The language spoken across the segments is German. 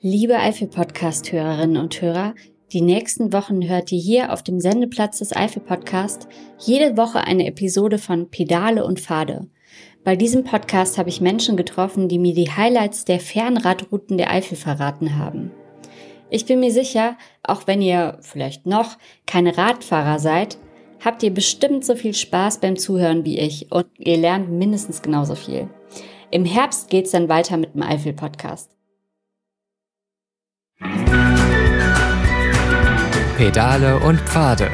Liebe Eifel-Podcast-Hörerinnen und Hörer, die nächsten Wochen hört ihr hier auf dem Sendeplatz des Eifel-Podcast jede Woche eine Episode von Pedale und Pfade. Bei diesem Podcast habe ich Menschen getroffen, die mir die Highlights der Fernradrouten der Eifel verraten haben. Ich bin mir sicher, auch wenn ihr vielleicht noch keine Radfahrer seid, habt ihr bestimmt so viel Spaß beim Zuhören wie ich und ihr lernt mindestens genauso viel. Im Herbst geht's dann weiter mit dem Eifel-Podcast. Pedale und Pfade.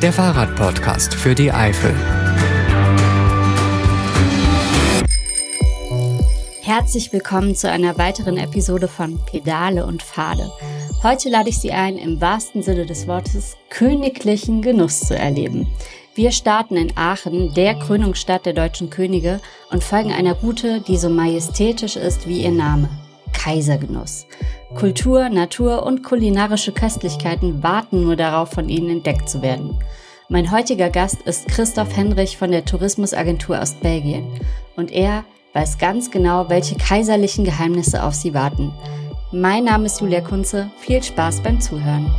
Der Fahrradpodcast für die Eifel. Herzlich willkommen zu einer weiteren Episode von Pedale und Pfade. Heute lade ich Sie ein, im wahrsten Sinne des Wortes königlichen Genuss zu erleben. Wir starten in Aachen, der Krönungsstadt der deutschen Könige, und folgen einer Route, die so majestätisch ist wie ihr Name. Kaisergenuss. Kultur, Natur und kulinarische Köstlichkeiten warten nur darauf, von Ihnen entdeckt zu werden. Mein heutiger Gast ist Christoph Henrich von der Tourismusagentur aus Belgien. Und er weiß ganz genau, welche kaiserlichen Geheimnisse auf Sie warten. Mein Name ist Julia Kunze. Viel Spaß beim Zuhören.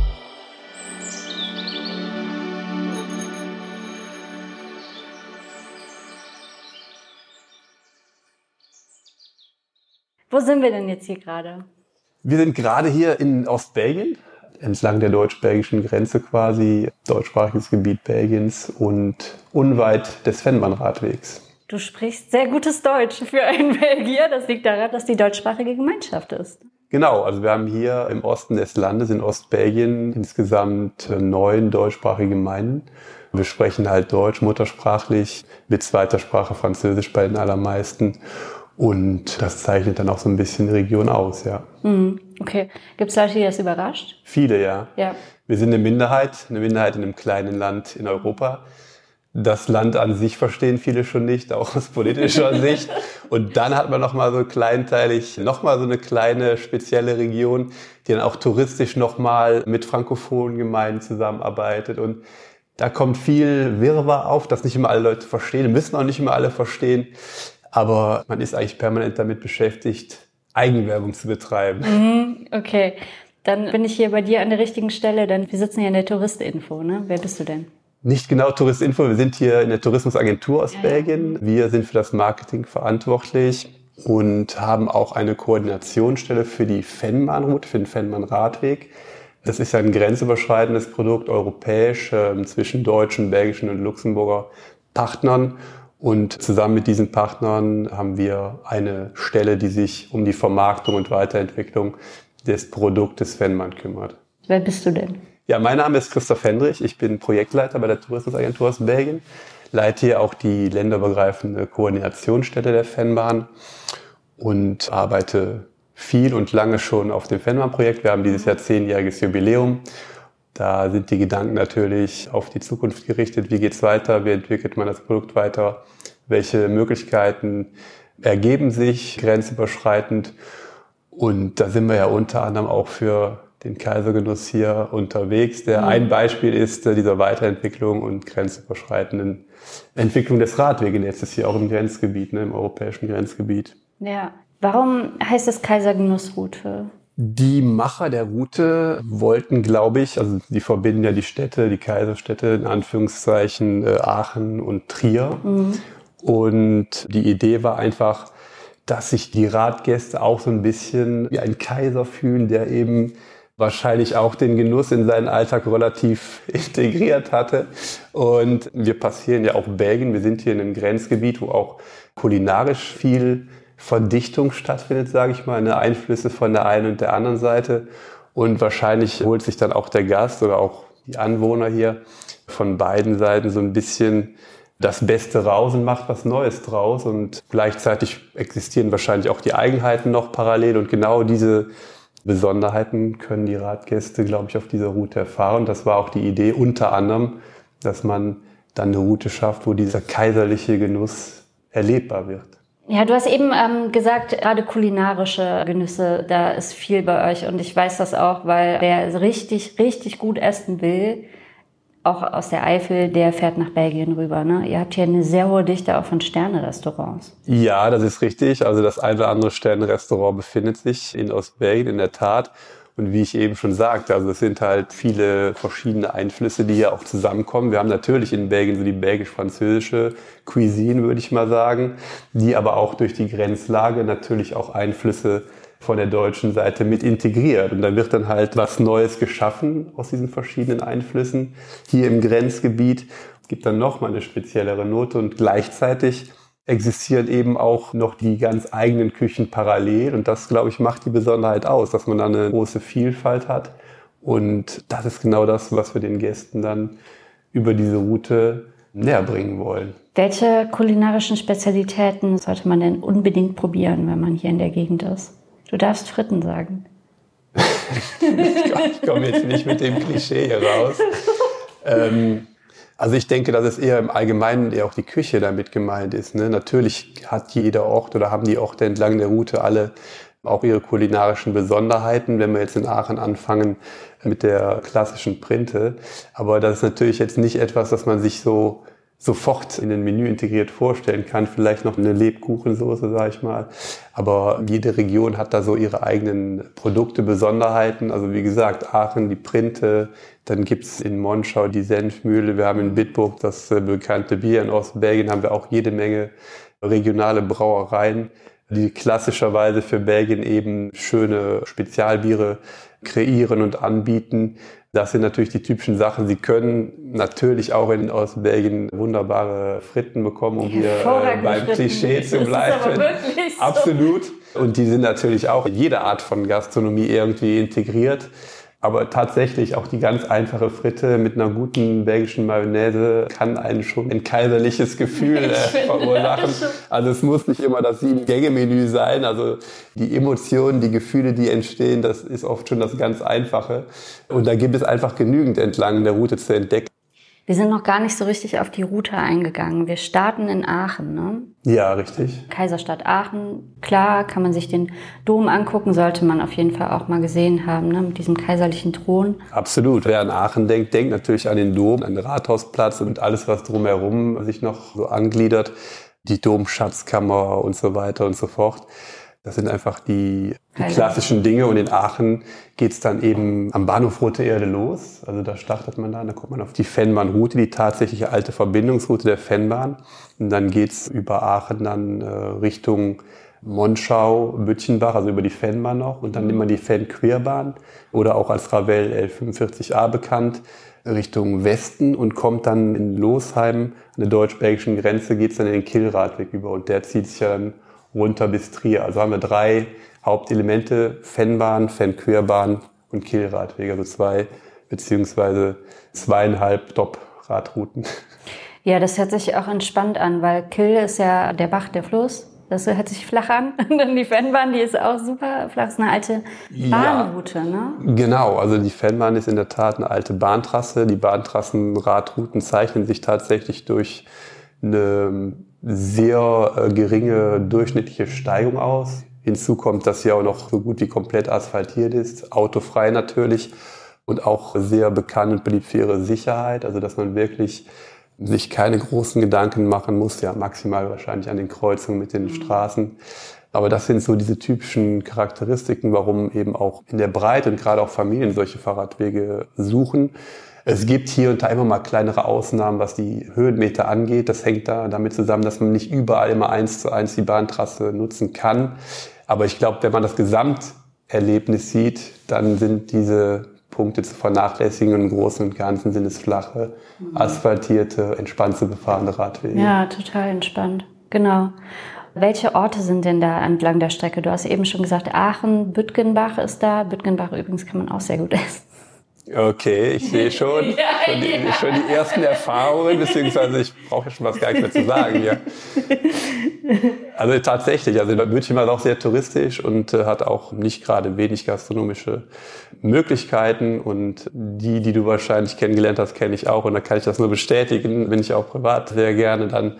Wo sind wir denn jetzt hier gerade? Wir sind gerade hier in Ostbelgien, entlang der deutsch-belgischen Grenze quasi, deutschsprachiges Gebiet Belgiens und unweit des Fennmann-Radwegs. Du sprichst sehr gutes Deutsch für einen Belgier. Das liegt daran, dass die deutschsprachige Gemeinschaft ist. Genau, also wir haben hier im Osten des Landes, in Ostbelgien, insgesamt neun deutschsprachige Gemeinden. Wir sprechen halt Deutsch muttersprachlich, mit zweiter Sprache Französisch bei den allermeisten. Und das zeichnet dann auch so ein bisschen die Region aus, ja. Mhm, okay. Gibt es Leute, die das überrascht? Viele, ja. ja. Wir sind eine Minderheit, eine Minderheit in einem kleinen Land in Europa. Das Land an sich verstehen viele schon nicht, auch aus politischer Sicht. Und dann hat man nochmal so kleinteilig, nochmal so eine kleine spezielle Region, die dann auch touristisch nochmal mit frankophonen Gemeinden zusammenarbeitet. Und da kommt viel Wirrwarr auf, das nicht immer alle Leute verstehen, müssen auch nicht immer alle verstehen aber man ist eigentlich permanent damit beschäftigt, Eigenwerbung zu betreiben. Mhm, okay, dann bin ich hier bei dir an der richtigen Stelle, denn wir sitzen hier in der Touristinfo, ne? Wer bist du denn? Nicht genau Touristinfo, wir sind hier in der Tourismusagentur aus ja, Belgien. Ja. Wir sind für das Marketing verantwortlich und haben auch eine Koordinationsstelle für die Fennmann-Route, für den Fennmann-Radweg. Das ist ja ein grenzüberschreitendes Produkt, europäisch, äh, zwischen deutschen, belgischen und Luxemburger Partnern. Und zusammen mit diesen Partnern haben wir eine Stelle, die sich um die Vermarktung und Weiterentwicklung des Produktes Fennmann kümmert. Wer bist du denn? Ja, mein Name ist Christoph Hendrich. Ich bin Projektleiter bei der Tourismusagentur aus Belgien, leite hier auch die länderübergreifende Koordinationsstelle der Fennbahn und arbeite viel und lange schon auf dem Fennbahn-Projekt. Wir haben dieses Jahr zehnjähriges Jubiläum da sind die Gedanken natürlich auf die Zukunft gerichtet. Wie geht's weiter? Wie entwickelt man das Produkt weiter? Welche Möglichkeiten ergeben sich grenzüberschreitend? Und da sind wir ja unter anderem auch für den Kaisergenuss hier unterwegs, der mhm. ein Beispiel ist dieser Weiterentwicklung und grenzüberschreitenden Entwicklung des Radwegennetzes hier auch im Grenzgebiet, ne, im europäischen Grenzgebiet. Ja. Warum heißt es Kaisergenussroute? Die Macher der Route wollten, glaube ich, also die verbinden ja die Städte, die Kaiserstädte in Anführungszeichen äh, Aachen und Trier. Mhm. Und die Idee war einfach, dass sich die Radgäste auch so ein bisschen wie ein Kaiser fühlen, der eben wahrscheinlich auch den Genuss in seinen Alltag relativ integriert hatte. Und wir passieren ja auch Belgien. Wir sind hier in einem Grenzgebiet, wo auch kulinarisch viel Verdichtung stattfindet, sage ich mal, eine Einflüsse von der einen und der anderen Seite. Und wahrscheinlich holt sich dann auch der Gast oder auch die Anwohner hier von beiden Seiten so ein bisschen das Beste raus und macht was Neues draus. Und gleichzeitig existieren wahrscheinlich auch die Eigenheiten noch parallel. Und genau diese Besonderheiten können die Radgäste, glaube ich, auf dieser Route erfahren. Das war auch die Idee unter anderem, dass man dann eine Route schafft, wo dieser kaiserliche Genuss erlebbar wird. Ja, du hast eben ähm, gesagt, gerade kulinarische Genüsse, da ist viel bei euch und ich weiß das auch, weil wer richtig, richtig gut essen will, auch aus der Eifel, der fährt nach Belgien rüber. Ne? Ihr habt hier eine sehr hohe Dichte auch von Sterne-Restaurants. Ja, das ist richtig. Also das eine oder andere Sterne-Restaurant befindet sich in Ostbelgien in der Tat. Und wie ich eben schon sagte, also es sind halt viele verschiedene Einflüsse, die hier auch zusammenkommen. Wir haben natürlich in Belgien so die belgisch-französische Cuisine, würde ich mal sagen, die aber auch durch die Grenzlage natürlich auch Einflüsse von der deutschen Seite mit integriert. Und da wird dann halt was Neues geschaffen aus diesen verschiedenen Einflüssen. Hier im Grenzgebiet gibt dann nochmal eine speziellere Note und gleichzeitig existieren eben auch noch die ganz eigenen Küchen parallel. Und das, glaube ich, macht die Besonderheit aus, dass man da eine große Vielfalt hat. Und das ist genau das, was wir den Gästen dann über diese Route näher bringen wollen. Welche kulinarischen Spezialitäten sollte man denn unbedingt probieren, wenn man hier in der Gegend ist? Du darfst Fritten sagen. ich komme jetzt nicht mit dem Klischee hier raus. Ähm, also ich denke, dass es eher im Allgemeinen eher auch die Küche damit gemeint ist. Ne? Natürlich hat jeder Ort oder haben die Orte entlang der Route alle auch ihre kulinarischen Besonderheiten, wenn wir jetzt in Aachen anfangen mit der klassischen Printe. Aber das ist natürlich jetzt nicht etwas, das man sich so sofort in ein Menü integriert vorstellen kann. Vielleicht noch eine Lebkuchensoße, sage ich mal. Aber jede Region hat da so ihre eigenen Produkte, Besonderheiten. Also wie gesagt, Aachen, die Printe, dann gibt's in Monschau die Senfmühle, wir haben in Bitburg das äh, bekannte Bier, in Ostbelgien haben wir auch jede Menge regionale Brauereien, die klassischerweise für Belgien eben schöne Spezialbiere kreieren und anbieten. Das sind natürlich die typischen Sachen. Sie können natürlich auch in Ostbelgien wunderbare Fritten bekommen, um hier äh, beim Klischee zu bleiben. So. Absolut. Und die sind natürlich auch in jeder Art von Gastronomie irgendwie integriert. Aber tatsächlich auch die ganz einfache Fritte mit einer guten belgischen Mayonnaise kann einen schon ein kaiserliches Gefühl äh, verursachen. Also es muss nicht immer das Sieben-Gänge-Menü sein. Also die Emotionen, die Gefühle, die entstehen, das ist oft schon das ganz Einfache. Und da gibt es einfach genügend entlang der Route zu entdecken. Wir sind noch gar nicht so richtig auf die Route eingegangen. Wir starten in Aachen, ne? Ja, richtig. Kaiserstadt Aachen. Klar, kann man sich den Dom angucken, sollte man auf jeden Fall auch mal gesehen haben, ne? Mit diesem kaiserlichen Thron. Absolut. Wer an Aachen denkt, denkt natürlich an den Dom, an den Rathausplatz und alles, was drumherum sich noch so angliedert. Die Domschatzkammer und so weiter und so fort. Das sind einfach die, die klassischen Dinge. Und in Aachen geht's dann eben am Bahnhof Rote Erde los. Also da startet man da, da kommt man auf die Fennbahnroute, die tatsächliche alte Verbindungsroute der Fennbahn. Und dann geht's über Aachen dann äh, Richtung Monschau, Bütchenbach, also über die Fennbahn noch. Und dann nimmt man die Fenn-Queerbahn oder auch als Ravel L45A bekannt. Richtung Westen und kommt dann in Losheim an der deutsch-belgischen Grenze, geht's dann in den Killradweg über und der zieht sich ja dann runter bis Trier. Also haben wir drei Hauptelemente, Fennbahn, Fennqueerbahn und Kielradwege, also zwei beziehungsweise zweieinhalb Top-Radrouten. Ja, das hört sich auch entspannt an, weil Kill ist ja der Bach, der Fluss. Das hört sich flach an. Und dann die Fennbahn, die ist auch super flach. Das ist eine alte Bahnroute, ja, ne? Genau, also die Fennbahn ist in der Tat eine alte Bahntrasse. Die Bahntrassen, Radrouten zeichnen sich tatsächlich durch eine sehr äh, geringe durchschnittliche Steigung aus. Hinzu kommt, dass sie auch noch so gut wie komplett asphaltiert ist, autofrei natürlich und auch sehr bekannt und beliebt für ihre Sicherheit, also dass man wirklich sich keine großen Gedanken machen muss, ja maximal wahrscheinlich an den Kreuzungen mit den mhm. Straßen. Aber das sind so diese typischen Charakteristiken, warum eben auch in der Breite und gerade auch Familien solche Fahrradwege suchen. Es gibt hier und da immer mal kleinere Ausnahmen, was die Höhenmeter angeht. Das hängt da damit zusammen, dass man nicht überall immer eins zu eins die Bahntrasse nutzen kann. Aber ich glaube, wenn man das Gesamterlebnis sieht, dann sind diese Punkte zu vernachlässigen. Im Großen und Ganzen sind es flache, mhm. asphaltierte, entspannt zu befahrene Radwege. Ja, total entspannt. Genau. Welche Orte sind denn da entlang der Strecke? Du hast eben schon gesagt, Aachen, Büttgenbach ist da. Büttgenbach übrigens kann man auch sehr gut essen. Okay, ich sehe schon, ja, schon, die, ja. schon, die, ersten Erfahrungen, beziehungsweise ich brauche ja schon was gar nicht mehr zu sagen hier. Also tatsächlich, also München war auch sehr touristisch und äh, hat auch nicht gerade wenig gastronomische Möglichkeiten und die, die du wahrscheinlich kennengelernt hast, kenne ich auch und da kann ich das nur bestätigen, bin ich auch privat sehr gerne dann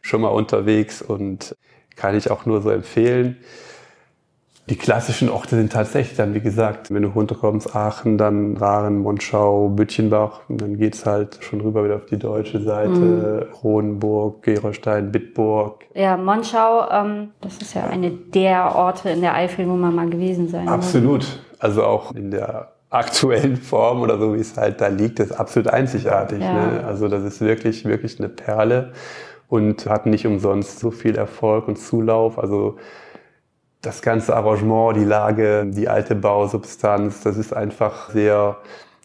schon mal unterwegs und kann ich auch nur so empfehlen. Die klassischen Orte sind tatsächlich dann, wie gesagt, wenn du runterkommst, Aachen, dann Raren, Monschau, Bütchenbach, und dann geht's halt schon rüber wieder auf die deutsche Seite, mhm. Kronenburg, Gerolstein, Bitburg. Ja, Monschau, ähm, das ist ja eine der Orte in der Eifel, wo man mal gewesen sein Absolut. Muss. Also auch in der aktuellen Form oder so, wie es halt da liegt, ist absolut einzigartig. Ja. Ne? Also das ist wirklich, wirklich eine Perle und hat nicht umsonst so viel Erfolg und Zulauf. Also das ganze Arrangement, die Lage, die alte Bausubstanz, das ist einfach sehr,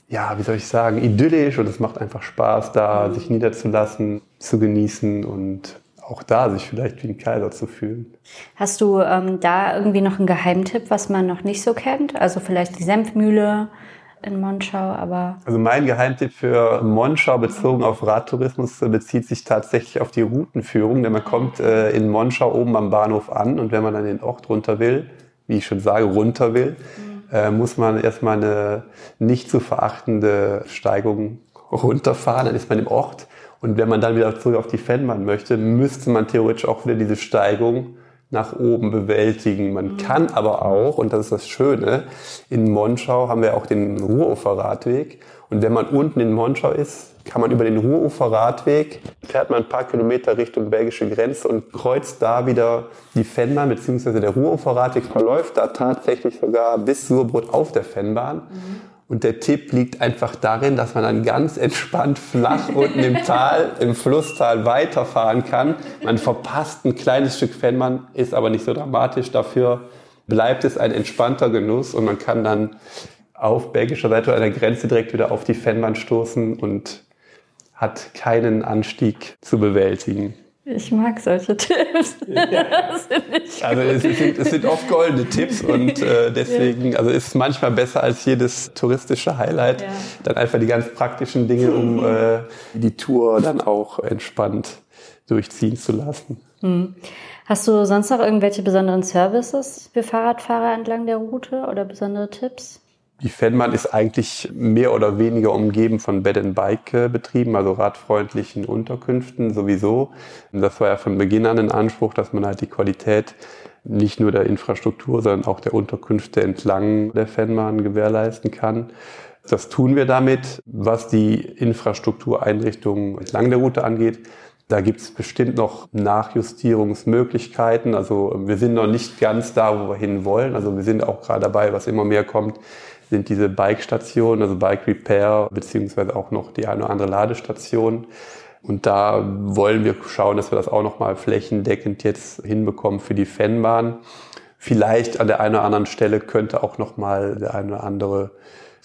ja, wie soll ich sagen, idyllisch und es macht einfach Spaß, da sich niederzulassen, zu genießen und auch da sich vielleicht wie ein Kaiser zu fühlen. Hast du ähm, da irgendwie noch einen Geheimtipp, was man noch nicht so kennt? Also vielleicht die Senfmühle in Monschau, aber. Also mein Geheimtipp für Monschau bezogen auf Radtourismus bezieht sich tatsächlich auf die Routenführung, denn man kommt äh, in Monschau oben am Bahnhof an und wenn man dann den Ort runter will, wie ich schon sage, runter will, mhm. äh, muss man erstmal eine nicht zu verachtende Steigung runterfahren, dann ist man im Ort. Und wenn man dann wieder zurück auf die Fennbahn möchte, müsste man theoretisch auch wieder diese Steigung nach oben bewältigen. Man mhm. kann aber auch, und das ist das Schöne, in Monschau haben wir auch den Ruhruferradweg. Und wenn man unten in Monschau ist, kann man über den Ruhruferradweg, fährt man ein paar Kilometer Richtung belgische Grenze und kreuzt da wieder die Fennbahn, beziehungsweise der Ruhruferradweg verläuft da tatsächlich sogar bis Surbrot auf der Fennbahn. Mhm. Und der Tipp liegt einfach darin, dass man dann ganz entspannt flach unten im Tal, im Flusstal weiterfahren kann. Man verpasst ein kleines Stück Fennmann, ist aber nicht so dramatisch. Dafür bleibt es ein entspannter Genuss und man kann dann auf belgischer Seite an der Grenze direkt wieder auf die Fennbahn stoßen und hat keinen Anstieg zu bewältigen. Ich mag solche Tipps. Ja. also es sind, es sind, oft goldene Tipps und äh, deswegen, also ist manchmal besser als jedes touristische Highlight. Ja. Dann einfach die ganz praktischen Dinge, um äh, die Tour dann auch entspannt durchziehen zu lassen. Hm. Hast du sonst noch irgendwelche besonderen Services für Fahrradfahrer entlang der Route oder besondere Tipps? Die Fennbahn ist eigentlich mehr oder weniger umgeben von Bed-and-Bike-Betrieben, also radfreundlichen Unterkünften sowieso. Das war ja von Beginn an ein Anspruch, dass man halt die Qualität nicht nur der Infrastruktur, sondern auch der Unterkünfte entlang der Fennbahn gewährleisten kann. Das tun wir damit. Was die Infrastruktureinrichtungen entlang der Route angeht, da gibt es bestimmt noch Nachjustierungsmöglichkeiten. Also wir sind noch nicht ganz da, wo wir hin wollen. Also wir sind auch gerade dabei, was immer mehr kommt, sind diese Bike-Stationen, also Bike Repair, beziehungsweise auch noch die eine oder andere Ladestation. Und da wollen wir schauen, dass wir das auch nochmal flächendeckend jetzt hinbekommen für die Fennbahn. Vielleicht an der einen oder anderen Stelle könnte auch nochmal der eine oder andere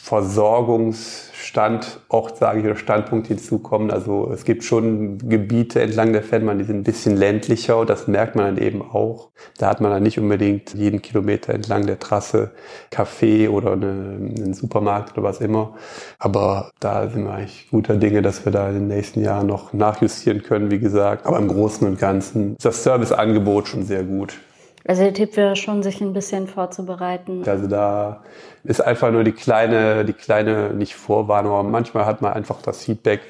Versorgungsstandort, sage ich, oder Standpunkt hinzukommen. Also es gibt schon Gebiete entlang der Fennbahn, die sind ein bisschen ländlicher und das merkt man dann eben auch. Da hat man dann nicht unbedingt jeden Kilometer entlang der Trasse Café oder eine, einen Supermarkt oder was immer. Aber da sind wir eigentlich guter Dinge, dass wir da in den nächsten Jahren noch nachjustieren können, wie gesagt. Aber im Großen und Ganzen ist das Serviceangebot schon sehr gut. Also der Tipp wäre schon, sich ein bisschen vorzubereiten. Also da ist einfach nur die kleine, die kleine, nicht Vorwarnung, aber manchmal hat man einfach das Feedback,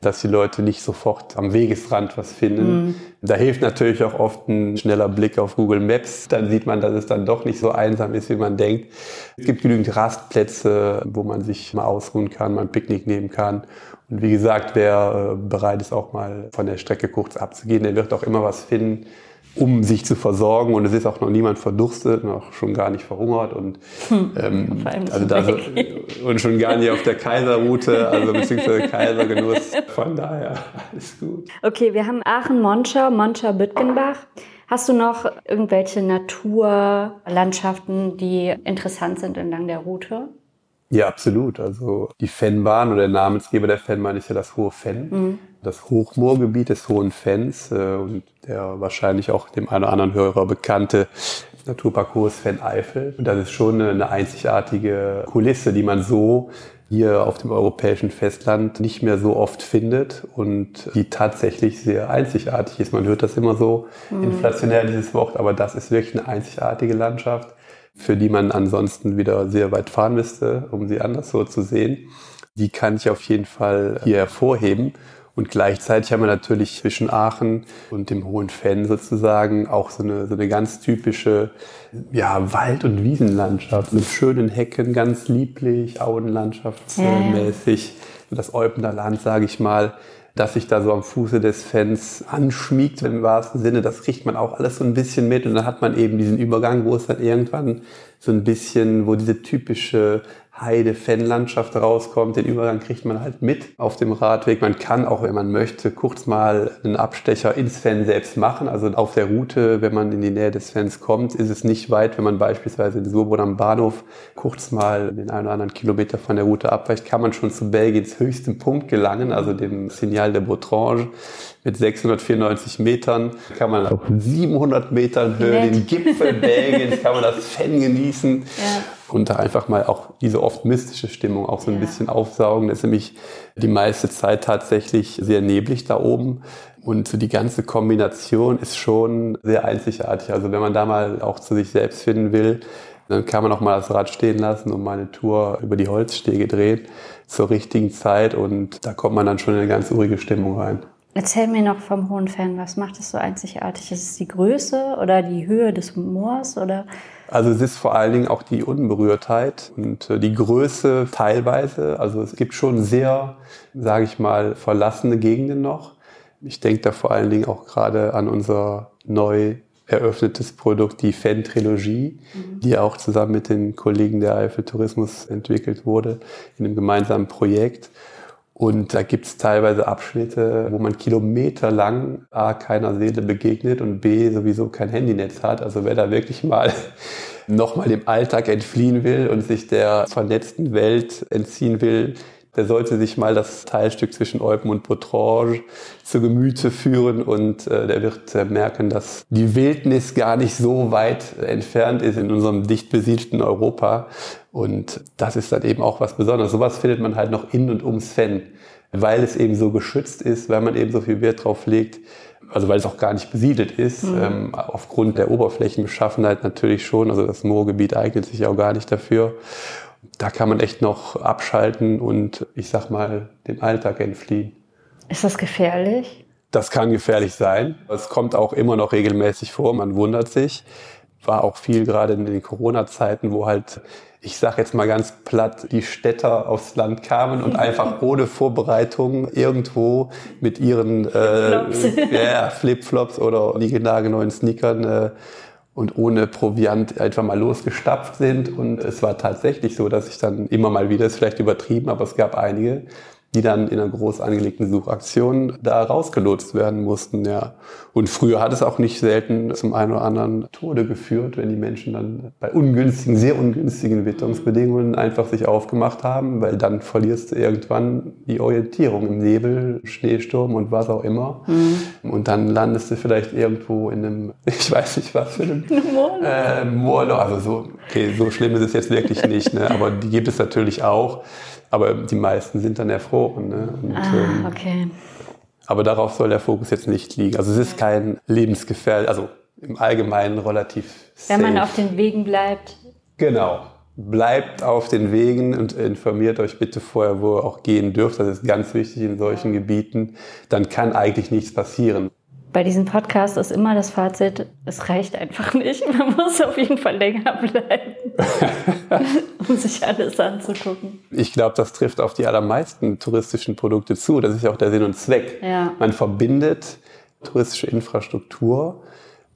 dass die Leute nicht sofort am Wegesrand was finden. Mhm. Da hilft natürlich auch oft ein schneller Blick auf Google Maps. Dann sieht man, dass es dann doch nicht so einsam ist, wie man denkt. Es gibt genügend Rastplätze, wo man sich mal ausruhen kann, mal ein Picknick nehmen kann. Und wie gesagt, wer äh, bereit ist, auch mal von der Strecke kurz abzugehen, der wird auch immer was finden um sich zu versorgen und es ist auch noch niemand verdurstet, noch schon gar nicht verhungert und hm. ähm, also da und schon gar nicht auf der Kaiserroute, also beziehungsweise Kaisergenuss. Von daher alles gut. Okay, wir haben Aachen, Monschau, Monschau, Bütgenbach. Hast du noch irgendwelche Naturlandschaften, die interessant sind entlang der Route? Ja, absolut. Also die Fennbahn oder der Namensgeber der Fennbahn ist ja das Hohe Fenn. Mhm. Das Hochmoorgebiet des Hohen Fenns äh, und der wahrscheinlich auch dem einen oder anderen Hörer bekannte Naturpark Hohes Fenn Eifel. Und das ist schon eine einzigartige Kulisse, die man so hier auf dem europäischen Festland nicht mehr so oft findet und die tatsächlich sehr einzigartig ist. Man hört das immer so mhm. inflationär, dieses Wort, aber das ist wirklich eine einzigartige Landschaft für die man ansonsten wieder sehr weit fahren müsste, um sie anderswo zu sehen. Die kann ich auf jeden Fall hier hervorheben. Und gleichzeitig haben wir natürlich zwischen Aachen und dem Hohen Fenn sozusagen auch so eine, so eine ganz typische ja, Wald- und Wiesenlandschaft mit schönen Hecken, ganz lieblich, Auenlandschaftsmäßig. Ja. Das Eupener Land, sage ich mal, dass sich da so am Fuße des Fans anschmiegt im wahrsten Sinne, das kriegt man auch alles so ein bisschen mit. Und dann hat man eben diesen Übergang, wo es dann irgendwann so ein bisschen, wo diese typische Heide-Fan-Landschaft rauskommt. Den Übergang kriegt man halt mit auf dem Radweg. Man kann auch, wenn man möchte, kurz mal einen Abstecher ins Fan selbst machen. Also auf der Route, wenn man in die Nähe des Fans kommt, ist es nicht weit, wenn man beispielsweise in Surbrunn am Bahnhof kurz mal den einen oder anderen Kilometer von der Route abweicht, kann man schon zu Belgiens höchstem Punkt gelangen, also dem Signal de Botrange mit 694 Metern, kann man auf 700 Metern Höhe den Gipfel Belgiens, kann man das Fan genießen. Ja und da einfach mal auch diese oft mystische Stimmung auch so ein ja. bisschen aufsaugen. Das ist nämlich die meiste Zeit tatsächlich sehr neblig da oben. Und so die ganze Kombination ist schon sehr einzigartig. Also wenn man da mal auch zu sich selbst finden will, dann kann man auch mal das Rad stehen lassen und mal eine Tour über die Holzstege drehen zur richtigen Zeit und da kommt man dann schon in eine ganz urige Stimmung rein. Erzähl mir noch vom Hohen Fan, was macht es so einzigartig? Ist es die Größe oder die Höhe des Moors oder also es ist vor allen Dingen auch die Unberührtheit und äh, die Größe teilweise. Also es gibt schon sehr, sage ich mal, verlassene Gegenden noch. Ich denke da vor allen Dingen auch gerade an unser neu eröffnetes Produkt, die Fan-Trilogie, mhm. die auch zusammen mit den Kollegen der Eifel Tourismus entwickelt wurde in einem gemeinsamen Projekt. Und da gibt es teilweise Abschnitte, wo man kilometerlang A keiner Seele begegnet und B sowieso kein Handynetz hat. Also wer da wirklich mal nochmal dem Alltag entfliehen will und sich der vernetzten Welt entziehen will, der sollte sich mal das Teilstück zwischen Eupen und Potrange zu Gemüte führen und äh, der wird äh, merken, dass die Wildnis gar nicht so weit entfernt ist in unserem dicht besiedelten Europa. Und das ist dann eben auch was Besonderes. Sowas findet man halt noch in und ums Fenn, weil es eben so geschützt ist, weil man eben so viel Wert drauf legt, also weil es auch gar nicht besiedelt ist, mhm. ähm, aufgrund der Oberflächenbeschaffenheit natürlich schon. Also das Moorgebiet eignet sich auch gar nicht dafür da kann man echt noch abschalten und ich sag mal dem Alltag entfliehen. Ist das gefährlich? Das kann gefährlich sein. Es kommt auch immer noch regelmäßig vor, man wundert sich. War auch viel gerade in den Corona-Zeiten, wo halt, ich sag jetzt mal ganz platt, die Städter aufs Land kamen und einfach ohne Vorbereitung irgendwo mit ihren Flipflops, äh, Flipflops oder niegelnagelneuen Sneakern äh, und ohne Proviant einfach mal losgestapft sind. Und es war tatsächlich so, dass ich dann immer mal wieder, ist vielleicht übertrieben, aber es gab einige, die dann in einer groß angelegten Suchaktion da rausgelotst werden mussten, ja. Und früher hat es auch nicht selten zum einen oder anderen Tode geführt, wenn die Menschen dann bei ungünstigen, sehr ungünstigen Witterungsbedingungen einfach sich aufgemacht haben, weil dann verlierst du irgendwann die Orientierung im Nebel, Schneesturm und was auch immer. Mhm. Und dann landest du vielleicht irgendwo in einem, ich weiß nicht was für einem äh, Moorloch. Also so, okay, so schlimm ist es jetzt wirklich nicht, ne? aber die gibt es natürlich auch. Aber die meisten sind dann erfroren. Ne? Und, ah, ähm, okay. aber darauf soll der Fokus jetzt nicht liegen. Also es ist kein lebensgefährlich, also im Allgemeinen relativ Wenn man auf den Wegen bleibt. Genau. Bleibt auf den Wegen und informiert euch bitte vorher, wo ihr auch gehen dürft. Das ist ganz wichtig in solchen Gebieten. Dann kann eigentlich nichts passieren bei diesem Podcast ist immer das Fazit, es reicht einfach nicht. Man muss auf jeden Fall länger bleiben, um sich alles anzugucken. Ich glaube, das trifft auf die allermeisten touristischen Produkte zu. Das ist ja auch der Sinn und Zweck. Ja. Man verbindet touristische Infrastruktur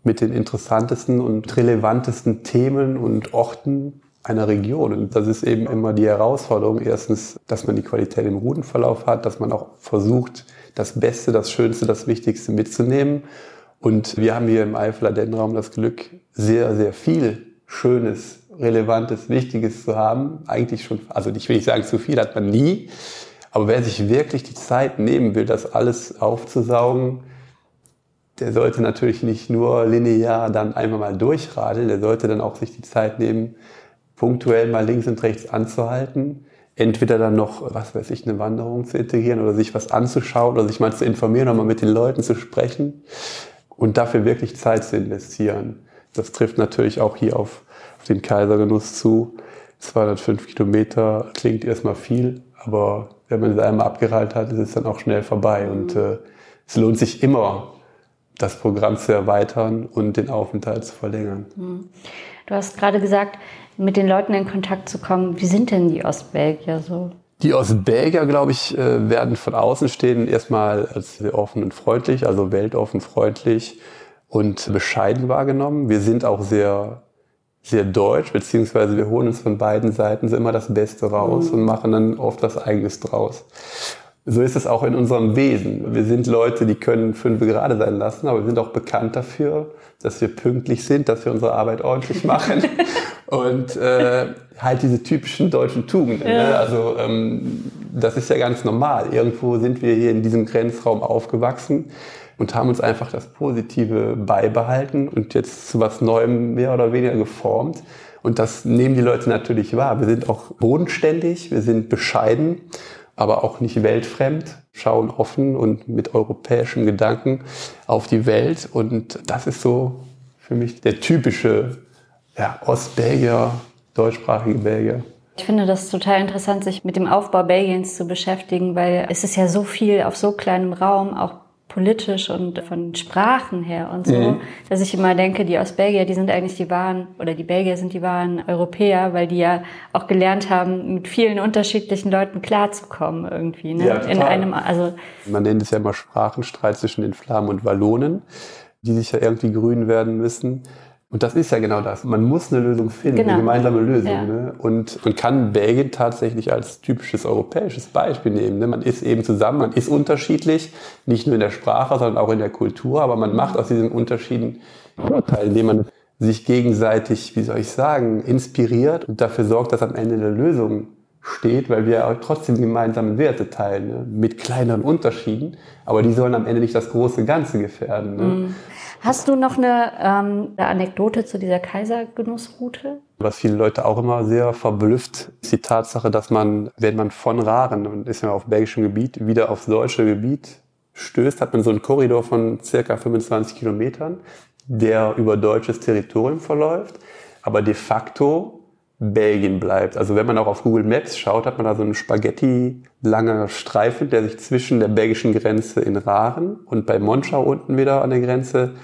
mit den interessantesten und relevantesten Themen und Orten einer Region. Und das ist eben immer die Herausforderung. Erstens, dass man die Qualität im Routenverlauf hat, dass man auch versucht, das Beste, das Schönste, das Wichtigste mitzunehmen. Und wir haben hier im Eifeler Dennraum das Glück, sehr, sehr viel Schönes, Relevantes, Wichtiges zu haben. Eigentlich schon, also ich will nicht sagen, zu viel hat man nie. Aber wer sich wirklich die Zeit nehmen will, das alles aufzusaugen, der sollte natürlich nicht nur linear dann einmal mal durchradeln, der sollte dann auch sich die Zeit nehmen, punktuell mal links und rechts anzuhalten, entweder dann noch, was weiß ich, eine Wanderung zu integrieren oder sich was anzuschauen oder sich mal zu informieren oder mal mit den Leuten zu sprechen und dafür wirklich Zeit zu investieren. Das trifft natürlich auch hier auf, auf den Kaisergenuss zu. 205 Kilometer klingt erstmal viel, aber wenn man es einmal abgereilt hat, ist es dann auch schnell vorbei. Und äh, es lohnt sich immer, das Programm zu erweitern und den Aufenthalt zu verlängern. Hm. Du hast gerade gesagt, mit den Leuten in Kontakt zu kommen. Wie sind denn die Ostbelgier so? Die Ostbelgier, glaube ich, äh, werden von außen stehen erstmal als sehr offen und freundlich, also weltoffen, freundlich und bescheiden wahrgenommen. Wir sind auch sehr, sehr deutsch, beziehungsweise wir holen uns von beiden Seiten so immer das Beste raus mhm. und machen dann oft was Eigenes draus. So ist es auch in unserem Wesen. Wir sind Leute, die können fünf gerade sein lassen, aber wir sind auch bekannt dafür, dass wir pünktlich sind, dass wir unsere Arbeit ordentlich machen und äh, halt diese typischen deutschen Tugenden. Ne? Ja. Ne? Also ähm, das ist ja ganz normal. Irgendwo sind wir hier in diesem Grenzraum aufgewachsen und haben uns einfach das Positive beibehalten und jetzt zu was Neuem mehr oder weniger geformt. Und das nehmen die Leute natürlich wahr. Wir sind auch bodenständig, wir sind bescheiden aber auch nicht weltfremd, schauen offen und mit europäischem Gedanken auf die Welt. Und das ist so für mich der typische ja, Ostbelgier, deutschsprachige Belgier. Ich finde das total interessant, sich mit dem Aufbau Belgiens zu beschäftigen, weil es ist ja so viel auf so kleinem Raum, auch politisch und von Sprachen her und so, mhm. dass ich immer denke, die aus Belgien, die sind eigentlich die wahren, oder die Belgier sind die wahren Europäer, weil die ja auch gelernt haben, mit vielen unterschiedlichen Leuten klarzukommen irgendwie. Ne? Ja, total. In einem, also Man nennt es ja immer Sprachenstreit zwischen den Flamen und Wallonen, die sich ja irgendwie grün werden müssen. Und das ist ja genau das. Man muss eine Lösung finden, genau. eine gemeinsame Lösung. Ja. Ne? Und man kann Belgien tatsächlich als typisches europäisches Beispiel nehmen. Ne? Man ist eben zusammen, man ist unterschiedlich, nicht nur in der Sprache, sondern auch in der Kultur, aber man macht aus diesen Unterschieden Vorteile, indem man sich gegenseitig, wie soll ich sagen, inspiriert und dafür sorgt, dass am Ende eine Lösung steht, weil wir auch trotzdem gemeinsame Werte teilen, ne? mit kleineren Unterschieden, aber die sollen am Ende nicht das große Ganze gefährden. Ne? Mm. Hast du noch eine, ähm, eine Anekdote zu dieser Kaisergenussroute? Was viele Leute auch immer sehr verblüfft, ist die Tatsache, dass man, wenn man von Raren und ist ja auf belgischem Gebiet wieder aufs deutsche Gebiet stößt, hat man so einen Korridor von circa 25 Kilometern, der über deutsches Territorium verläuft, aber de facto Belgien bleibt. Also wenn man auch auf Google Maps schaut, hat man da so einen Spaghetti langer Streifen, der sich zwischen der belgischen Grenze in Raren und bei Monschau unten wieder an der Grenze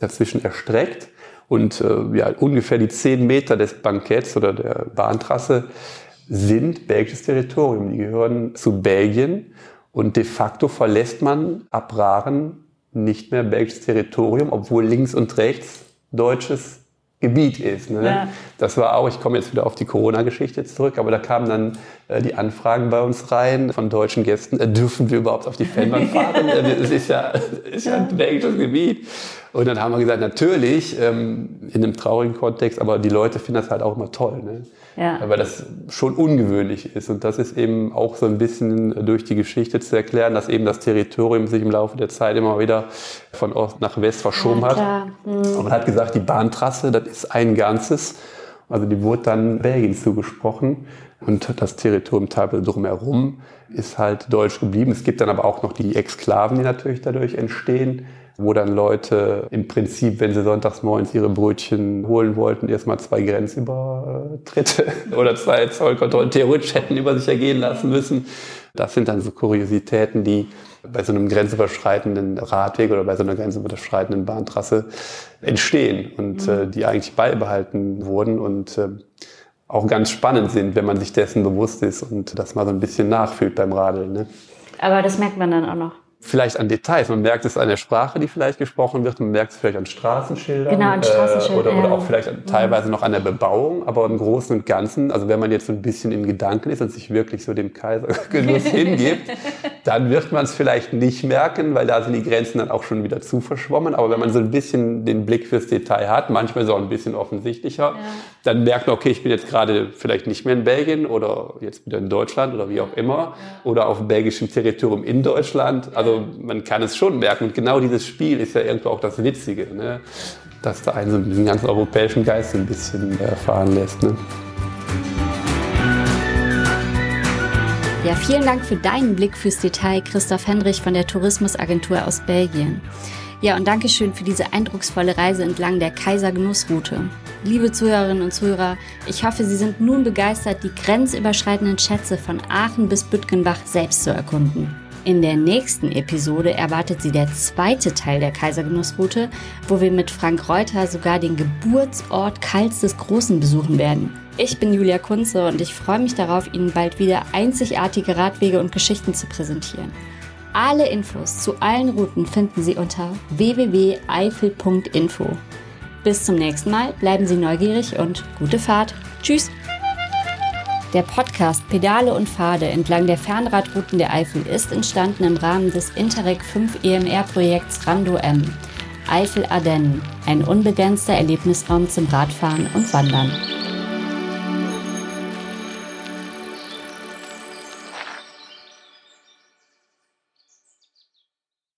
dazwischen erstreckt. Und äh, ja, ungefähr die zehn Meter des Banketts oder der Bahntrasse sind belgisches Territorium. Die gehören zu Belgien. Und de facto verlässt man ab Raren nicht mehr belgisches Territorium, obwohl links und rechts deutsches Gebiet ist. Ne? Ja. Das war auch, ich komme jetzt wieder auf die Corona-Geschichte zurück, aber da kamen dann äh, die Anfragen bei uns rein von deutschen Gästen, äh, dürfen wir überhaupt auf die Fennbahn fahren? Äh, es ist ja, ist ja ein belgisches Gebiet. Und dann haben wir gesagt, natürlich, ähm, in einem traurigen Kontext, aber die Leute finden das halt auch immer toll. Ne? Ja. Weil das schon ungewöhnlich ist. Und das ist eben auch so ein bisschen durch die Geschichte zu erklären, dass eben das Territorium sich im Laufe der Zeit immer wieder von Ost nach West verschoben ja, hat. Mhm. Und man hat gesagt, die Bahntrasse, das ist ein Ganzes. Also die wurde dann Belgien zugesprochen. Und das Territorium teilweise drumherum ist halt deutsch geblieben. Es gibt dann aber auch noch die Exklaven, die natürlich dadurch entstehen wo dann Leute im Prinzip, wenn sie sonntags morgens ihre Brötchen holen wollten, erstmal zwei Grenzübertritte oder zwei Zollkontrollen theoretisch hätten über sich ergehen lassen müssen. Das sind dann so Kuriositäten, die bei so einem grenzüberschreitenden Radweg oder bei so einer grenzüberschreitenden Bahntrasse entstehen und mhm. äh, die eigentlich beibehalten wurden und äh, auch ganz spannend sind, wenn man sich dessen bewusst ist und das mal so ein bisschen nachfühlt beim Radeln. Ne? Aber das merkt man dann auch noch vielleicht an Details. Man merkt es an der Sprache, die vielleicht gesprochen wird. Man merkt es vielleicht an Straßenschildern. Genau, an Straßenschildern. Äh, oder, oder auch vielleicht an, teilweise noch an der Bebauung. Aber im Großen und Ganzen, also wenn man jetzt so ein bisschen in Gedanken ist und sich wirklich so dem Kaisergenuss hingibt, dann wird man es vielleicht nicht merken, weil da sind die Grenzen dann auch schon wieder zu verschwommen. Aber wenn man so ein bisschen den Blick fürs Detail hat, manchmal auch ein bisschen offensichtlicher, ja. dann merkt man, okay, ich bin jetzt gerade vielleicht nicht mehr in Belgien oder jetzt wieder in Deutschland oder wie auch immer. Ja. Oder auf belgischem Territorium in Deutschland. Also also man kann es schon merken. Und genau dieses Spiel ist ja irgendwo auch das Witzige, ne? dass da einen so diesen ganzen europäischen Geist ein bisschen erfahren lässt. Ne? Ja, vielen Dank für deinen Blick fürs Detail, Christoph Hendrich von der Tourismusagentur aus Belgien. Ja, und Dankeschön für diese eindrucksvolle Reise entlang der Kaiser-Genussroute. Liebe Zuhörerinnen und Zuhörer, ich hoffe, Sie sind nun begeistert, die grenzüberschreitenden Schätze von Aachen bis Büttgenbach selbst zu erkunden. In der nächsten Episode erwartet Sie der zweite Teil der Kaisergenussroute, wo wir mit Frank Reuter sogar den Geburtsort Karls des Großen besuchen werden. Ich bin Julia Kunze und ich freue mich darauf, Ihnen bald wieder einzigartige Radwege und Geschichten zu präsentieren. Alle Infos zu allen Routen finden Sie unter www.eifel.info. Bis zum nächsten Mal, bleiben Sie neugierig und gute Fahrt. Tschüss! Der Podcast Pedale und Pfade entlang der Fernradrouten der Eifel ist entstanden im Rahmen des Interreg 5 EMR-Projekts Rando M. Eifel Ardennen, ein unbegrenzter Erlebnisraum zum Radfahren und Wandern.